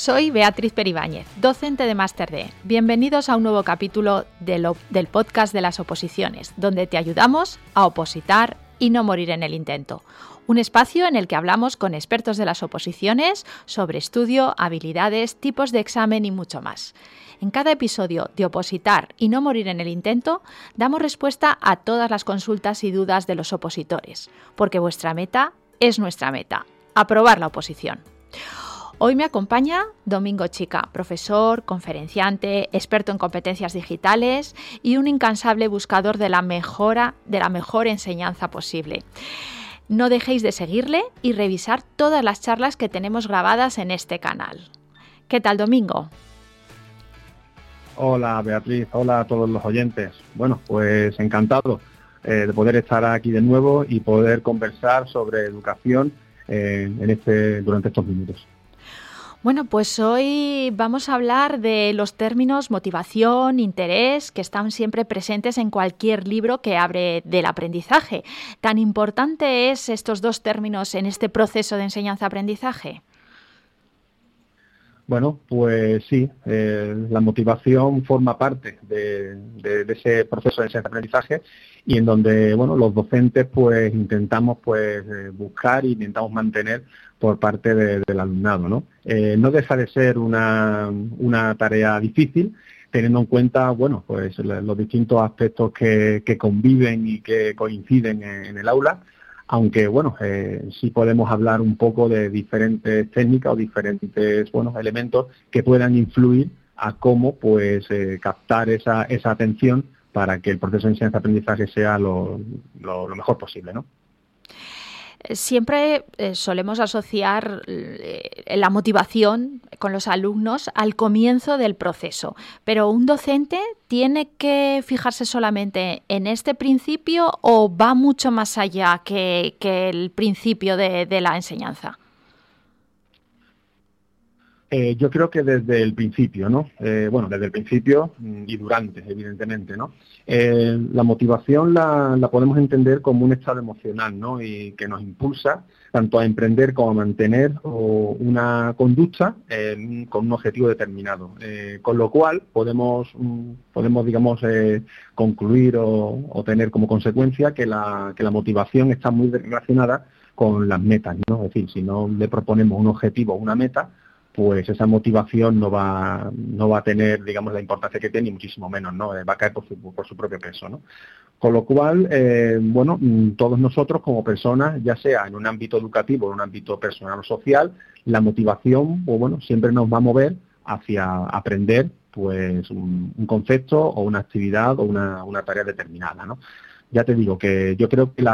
Soy Beatriz Peribáñez, docente de Máster D. Bienvenidos a un nuevo capítulo del podcast de las oposiciones, donde te ayudamos a opositar y no morir en el intento. Un espacio en el que hablamos con expertos de las oposiciones sobre estudio, habilidades, tipos de examen y mucho más. En cada episodio de Opositar y no morir en el intento, damos respuesta a todas las consultas y dudas de los opositores, porque vuestra meta es nuestra meta, aprobar la oposición. Hoy me acompaña Domingo Chica, profesor, conferenciante, experto en competencias digitales y un incansable buscador de la mejora de la mejor enseñanza posible. No dejéis de seguirle y revisar todas las charlas que tenemos grabadas en este canal. ¿Qué tal, Domingo? Hola, Beatriz. Hola a todos los oyentes. Bueno, pues encantado eh, de poder estar aquí de nuevo y poder conversar sobre educación eh, en este, durante estos minutos. Bueno, pues hoy vamos a hablar de los términos motivación, interés, que están siempre presentes en cualquier libro que abre del aprendizaje. ¿Tan importante es estos dos términos en este proceso de enseñanza-aprendizaje? Bueno, pues sí, eh, la motivación forma parte de, ese proceso de aprendizaje y en donde, bueno, los docentes pues intentamos pues eh, buscar e intentamos mantener por parte del alumnado, ¿no? Eh, no deja de ser una, tarea difícil, teniendo en cuenta, bueno, pues los distintos aspectos que, conviven y que coinciden en el aula, aunque bueno, eh, sí podemos hablar un poco de diferentes técnicas o diferentes bueno, elementos que puedan influir a cómo pues eh, captar esa, esa atención para que el proceso de enseñanza-aprendizaje sea lo, lo, lo mejor posible, ¿no? Siempre eh, solemos asociar eh, la motivación con los alumnos al comienzo del proceso, pero un docente tiene que fijarse solamente en este principio o va mucho más allá que, el principio de la enseñanza. Eh, yo creo que desde el principio, ¿no? Eh, bueno, desde el principio mm, y durante, evidentemente, ¿no? Eh, la motivación la, podemos entender como un estado emocional, ¿no? Y que nos impulsa tanto a emprender como a mantener una conducta con un objetivo determinado. con lo cual podemos, mm, podemos digamos, concluir o, tener como consecuencia que la, que la motivación está muy relacionada con las metas, ¿no? Es decir, si no le proponemos un objetivo o una meta, pues esa motivación no va, no va a tener, digamos, la importancia que tiene, ni muchísimo menos, ¿no? Eh, va a caer por su, propio peso, ¿no? Con lo cual, eh, bueno, mm, todos nosotros como personas, ya sea en un ámbito educativo, en un ámbito personal o social, la motivación, pues bueno, siempre nos va a mover hacia aprender, pues, un, concepto o una actividad o una, una tarea determinada, ¿no? Ya te digo que yo creo que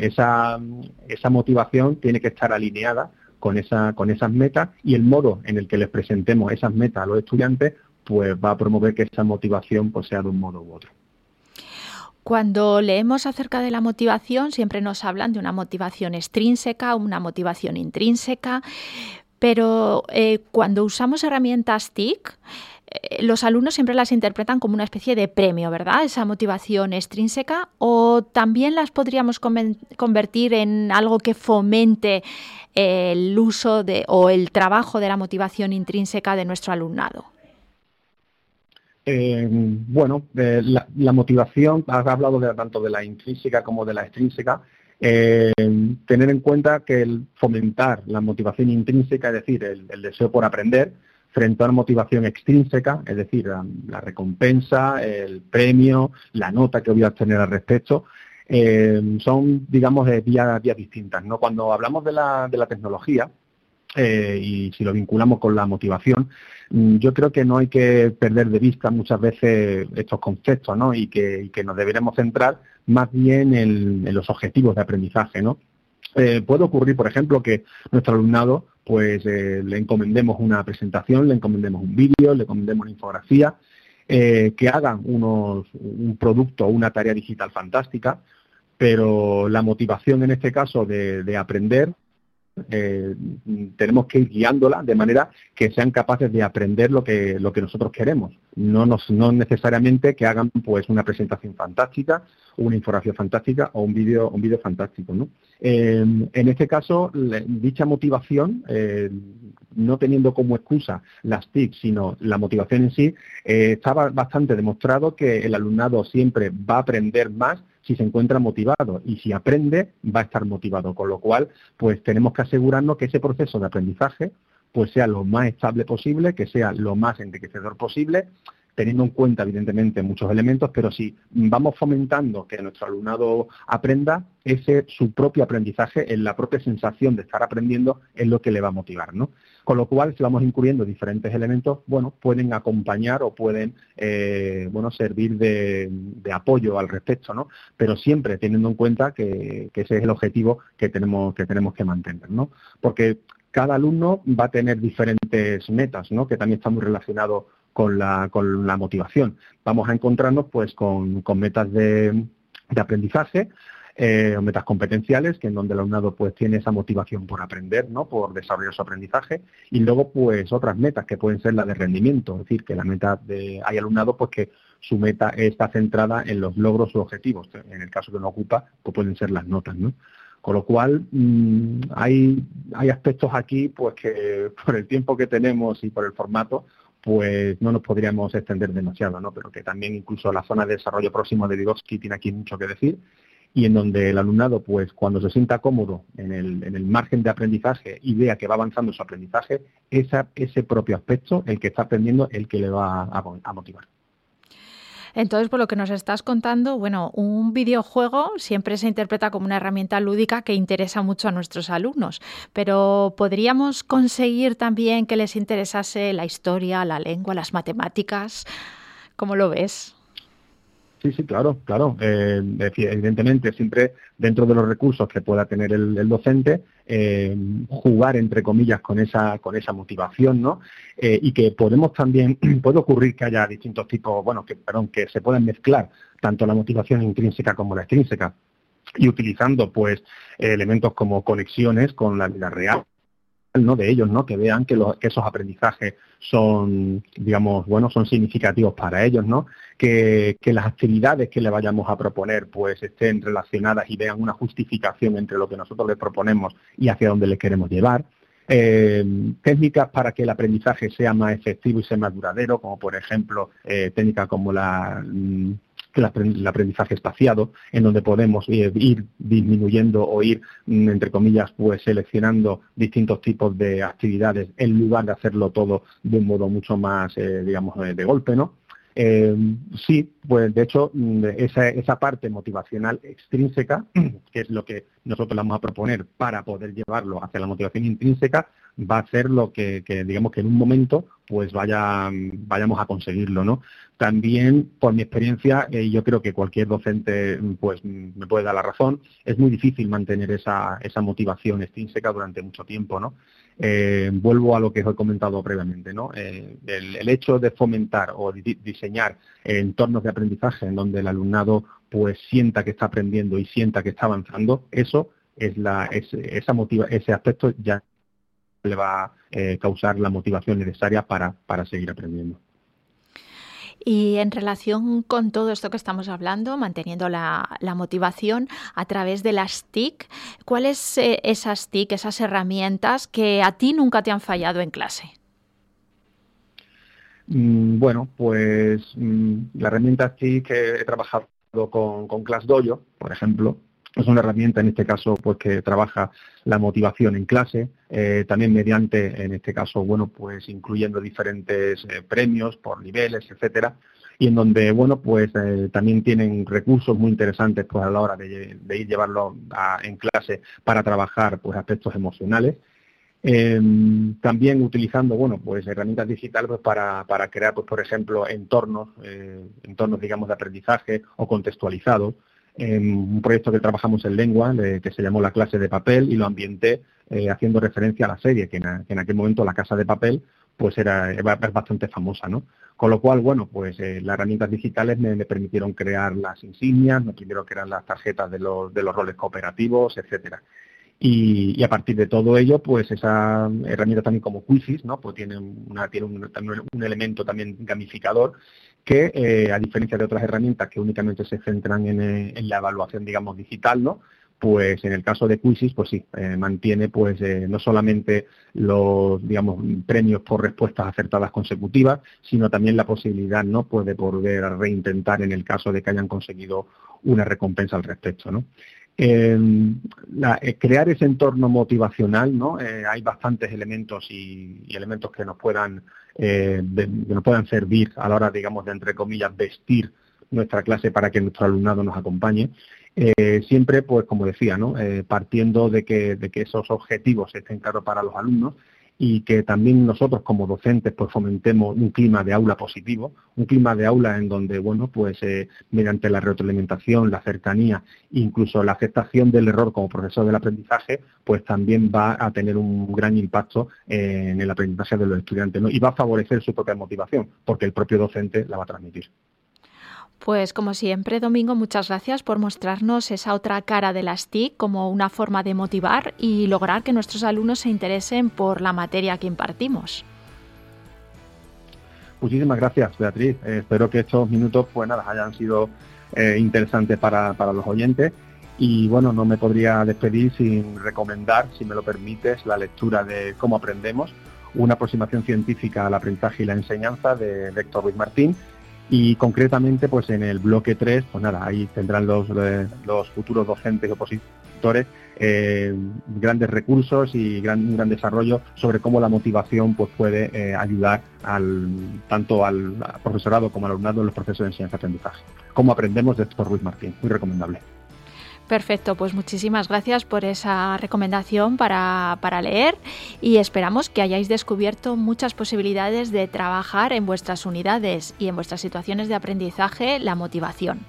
esa, esa motivación tiene que estar alineada con, esa, con esas metas y el modo en el que les presentemos esas metas a los estudiantes, pues va a promover que esa motivación pues, sea de un modo u otro. Cuando leemos acerca de la motivación, siempre nos hablan de una motivación extrínseca, una motivación intrínseca, pero eh, cuando usamos herramientas TIC, los alumnos siempre las interpretan como una especie de premio, ¿verdad? Esa motivación extrínseca, o también las podríamos convertir en algo que fomente el uso de, o el trabajo de la motivación intrínseca de nuestro alumnado? Eh, bueno, eh, la, motivación, has hablado tanto de la intrínseca como de la extrínseca. Eh, tener en cuenta que el fomentar la motivación intrínseca, es decir, el, deseo por aprender, frente a una motivación extrínseca, es decir, la, recompensa, el premio, la nota que voy a obtener al respecto, eh, son, digamos, vías, vías distintas. ¿no? Cuando hablamos de la, tecnología, eh, y si lo vinculamos con la motivación, mm, yo creo que no hay que perder de vista muchas veces estos conceptos, ¿no? Y que, nos deberemos centrar más bien en, los objetivos de aprendizaje, ¿no? Eh, puede ocurrir, por ejemplo, que nuestro alumnado, pues eh, le encomendemos una presentación, le encomendemos un vídeo, le encomendemos una infografía, que hagan unos, un producto o una tarea digital fantástica, pero la motivación en este caso de aprender eh, tenemos que ir guiándola de manera que sean capaces de aprender lo que, lo que nosotros queremos. No, no necesariamente que hagan pues una presentación fantástica, una infografía fantástica o un vídeo un vídeo fantástico. ¿no? Eh, en este caso, dicha motivación, eh, no teniendo como excusa las TIC, sino la motivación en sí, estaba bastante demostrado que el alumnado siempre va a aprender más si se encuentra motivado y si aprende va a estar motivado, con lo cual pues tenemos que asegurarnos que ese proceso de aprendizaje pues sea lo más estable posible, que sea lo más enriquecedor posible, teniendo en cuenta evidentemente muchos elementos, pero si vamos fomentando que nuestro alumnado aprenda, ese su propio aprendizaje, en la propia sensación de estar aprendiendo, es lo que le va a motivar, ¿no? Con lo cual, si vamos incluyendo diferentes elementos, bueno, pueden acompañar o pueden, eh, bueno, servir de, apoyo al respecto, ¿no? Pero siempre teniendo en cuenta que, ese es el objetivo que tenemos que tenemos que mantener, ¿no? Porque cada alumno va a tener diferentes metas, ¿no? Que también está muy relacionado con la, con la motivación. Vamos a encontrarnos, pues, con, metas de, de aprendizaje, eh, o metas competenciales, que en donde el alumnado pues tiene esa motivación por aprender, ¿no? por desarrollar su aprendizaje, y luego pues otras metas que pueden ser la de rendimiento, es decir, que la meta de hay alumnado pues que su meta está centrada en los logros u objetivos, en el caso que no ocupa, pues pueden ser las notas, ¿no? Con lo cual, mm, hay, hay aspectos aquí pues que por el tiempo que tenemos y por el formato, pues no nos podríamos extender demasiado, ¿no? Pero que también incluso la zona de desarrollo próximo de Vygotsky tiene aquí mucho que decir y en donde el alumnado, pues cuando se sienta cómodo en el, en el margen de aprendizaje y vea que va avanzando su aprendizaje, esa, ese propio aspecto, el que está aprendiendo, el que le va a, motivar. Entonces, por lo que nos estás contando, bueno, un videojuego siempre se interpreta como una herramienta lúdica que interesa mucho a nuestros alumnos, pero ¿podríamos conseguir también que les interesase la historia, la lengua, las matemáticas? ¿Cómo lo ves? Sí, sí, claro, claro. Eh, evidentemente, siempre dentro de los recursos que pueda tener el, docente, eh, jugar entre comillas con esa con esa motivación, ¿no? Eh, y que podemos también puede ocurrir que haya distintos tipos, bueno, que perdón, que se puedan mezclar tanto la motivación intrínseca como la extrínseca y utilizando pues elementos como conexiones con la vida real ¿no? de ellos, ¿no? que vean que, que, esos aprendizajes son, digamos, bueno, son significativos para ellos, ¿no? que, las actividades que le vayamos a proponer pues estén relacionadas y vean una justificación entre lo que nosotros les proponemos y hacia dónde le queremos llevar. Eh, técnicas para que el aprendizaje sea más efectivo y sea más duradero, como por ejemplo eh, técnicas como la mm, el aprendizaje espaciado, en donde podemos ir, disminuyendo o ir, mm, entre comillas, pues seleccionando distintos tipos de actividades en lugar de hacerlo todo de un modo mucho más, eh, digamos, eh, de golpe, ¿no? Eh, sí, pues de hecho mm, esa, esa, parte motivacional extrínseca, que es lo que nosotros vamos a proponer para poder llevarlo hacia la motivación intrínseca, va a ser lo que, digamos que en un momento pues vaya, vayamos a conseguirlo, ¿no? También, por mi experiencia, eh, yo creo que cualquier docente pues me puede dar la razón, es muy difícil mantener esa, esa motivación extrínseca durante mucho tiempo, ¿no? Eh, vuelvo a lo que os he comentado previamente, ¿no? Eh, el, hecho de fomentar o diseñar entornos de aprendizaje en donde el alumnado pues sienta que está aprendiendo y sienta que está avanzando, eso es la, esa motiva, ese aspecto ya le va a eh, causar la motivación necesaria para, para seguir aprendiendo. Y en relación con todo esto que estamos hablando, manteniendo la, motivación a través de las TIC, ¿cuáles eh, esas TIC, esas herramientas que a ti nunca te han fallado en clase? Mm, bueno, pues mm, la herramienta TIC que he trabajado con, con ClassDojo, por ejemplo, es una herramienta en este caso pues que trabaja la motivación en clase, eh, también mediante, en este caso, bueno, pues incluyendo diferentes eh, premios por niveles, etcétera, y en donde, bueno, pues eh, también tienen recursos muy interesantes pues a la hora de, ir llevarlo en clase para trabajar pues aspectos emocionales Em, también utilizando, bueno, pues herramientas digitales pues, para, para crear, pues, por ejemplo, entornos, entornos, digamos, de aprendizaje o contextualizados. Un proyecto que trabajamos en lengua, que se llamó La clase de papel, y lo ambienté eh, haciendo referencia a la serie, que en, aquel momento La casa de papel, pues era, era bastante famosa, ¿no? Con lo cual, bueno, pues eh, las herramientas digitales me, permitieron crear las insignias, me permitieron crear las tarjetas de los, de los roles cooperativos, etcétera. Y, a partir de todo ello, pues esa herramienta también como Quizzes, ¿no? Pues tiene, una, tiene un elemento también gamificador que, eh, a diferencia de otras herramientas que únicamente se centran en, eh, en, la evaluación, digamos, digital, ¿no? Pues en el caso de Quizzes, pues sí, eh, mantiene pues no solamente los, digamos, premios por respuestas acertadas consecutivas, sino también la posibilidad, ¿no? Pues de poder reintentar en el caso de que hayan conseguido una recompensa al respecto, ¿no? Eh, crear ese entorno motivacional, ¿no? Eh, hay bastantes elementos y, elementos que nos puedan eh, que nos puedan servir a la hora, digamos, de entre comillas vestir nuestra clase para que nuestro alumnado nos acompañe. siempre, pues, como decía, ¿no? partiendo de que, de que esos objetivos estén claros para los alumnos y que también nosotros como docentes pues fomentemos un clima de aula positivo, un clima de aula en donde, bueno, pues eh, mediante la retroalimentación, la cercanía, incluso la aceptación del error como profesor del aprendizaje, pues también va a tener un gran impacto en el aprendizaje de los estudiantes y va a favorecer su propia motivación, porque el propio docente la va a transmitir. Pues como siempre, Domingo, muchas gracias por mostrarnos esa otra cara de las TIC como una forma de motivar y lograr que nuestros alumnos se interesen por la materia que impartimos. Muchísimas gracias, Beatriz. Eh, espero que estos minutos pues nada, hayan sido eh, interesantes para, los oyentes. Y bueno, no me podría despedir sin recomendar, si me lo permites, la lectura de Cómo aprendemos, una aproximación científica al aprendizaje y la enseñanza de Héctor Ruiz Martín, y concretamente pues en el bloque 3 pues nada ahí tendrán los, eh, los futuros docentes y opositores eh, grandes recursos y gran, un gran desarrollo sobre cómo la motivación pues puede eh, ayudar al tanto al profesorado como al alumnado en los procesos de enseñanza-aprendizaje. Cómo aprendemos de Héctor Ruiz Martín, muy recomendable. Perfecto, pues muchísimas gracias por esa recomendación para, leer y esperamos que hayáis descubierto muchas posibilidades de trabajar en vuestras unidades y en vuestras situaciones de aprendizaje la motivación.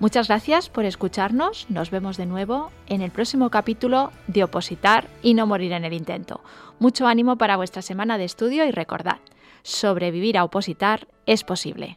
Muchas gracias por escucharnos. Nos vemos de nuevo en el próximo capítulo de Opositar y no morir en el intento. Mucho ánimo para vuestra semana de estudio y recordad, sobrevivir a opositar es posible.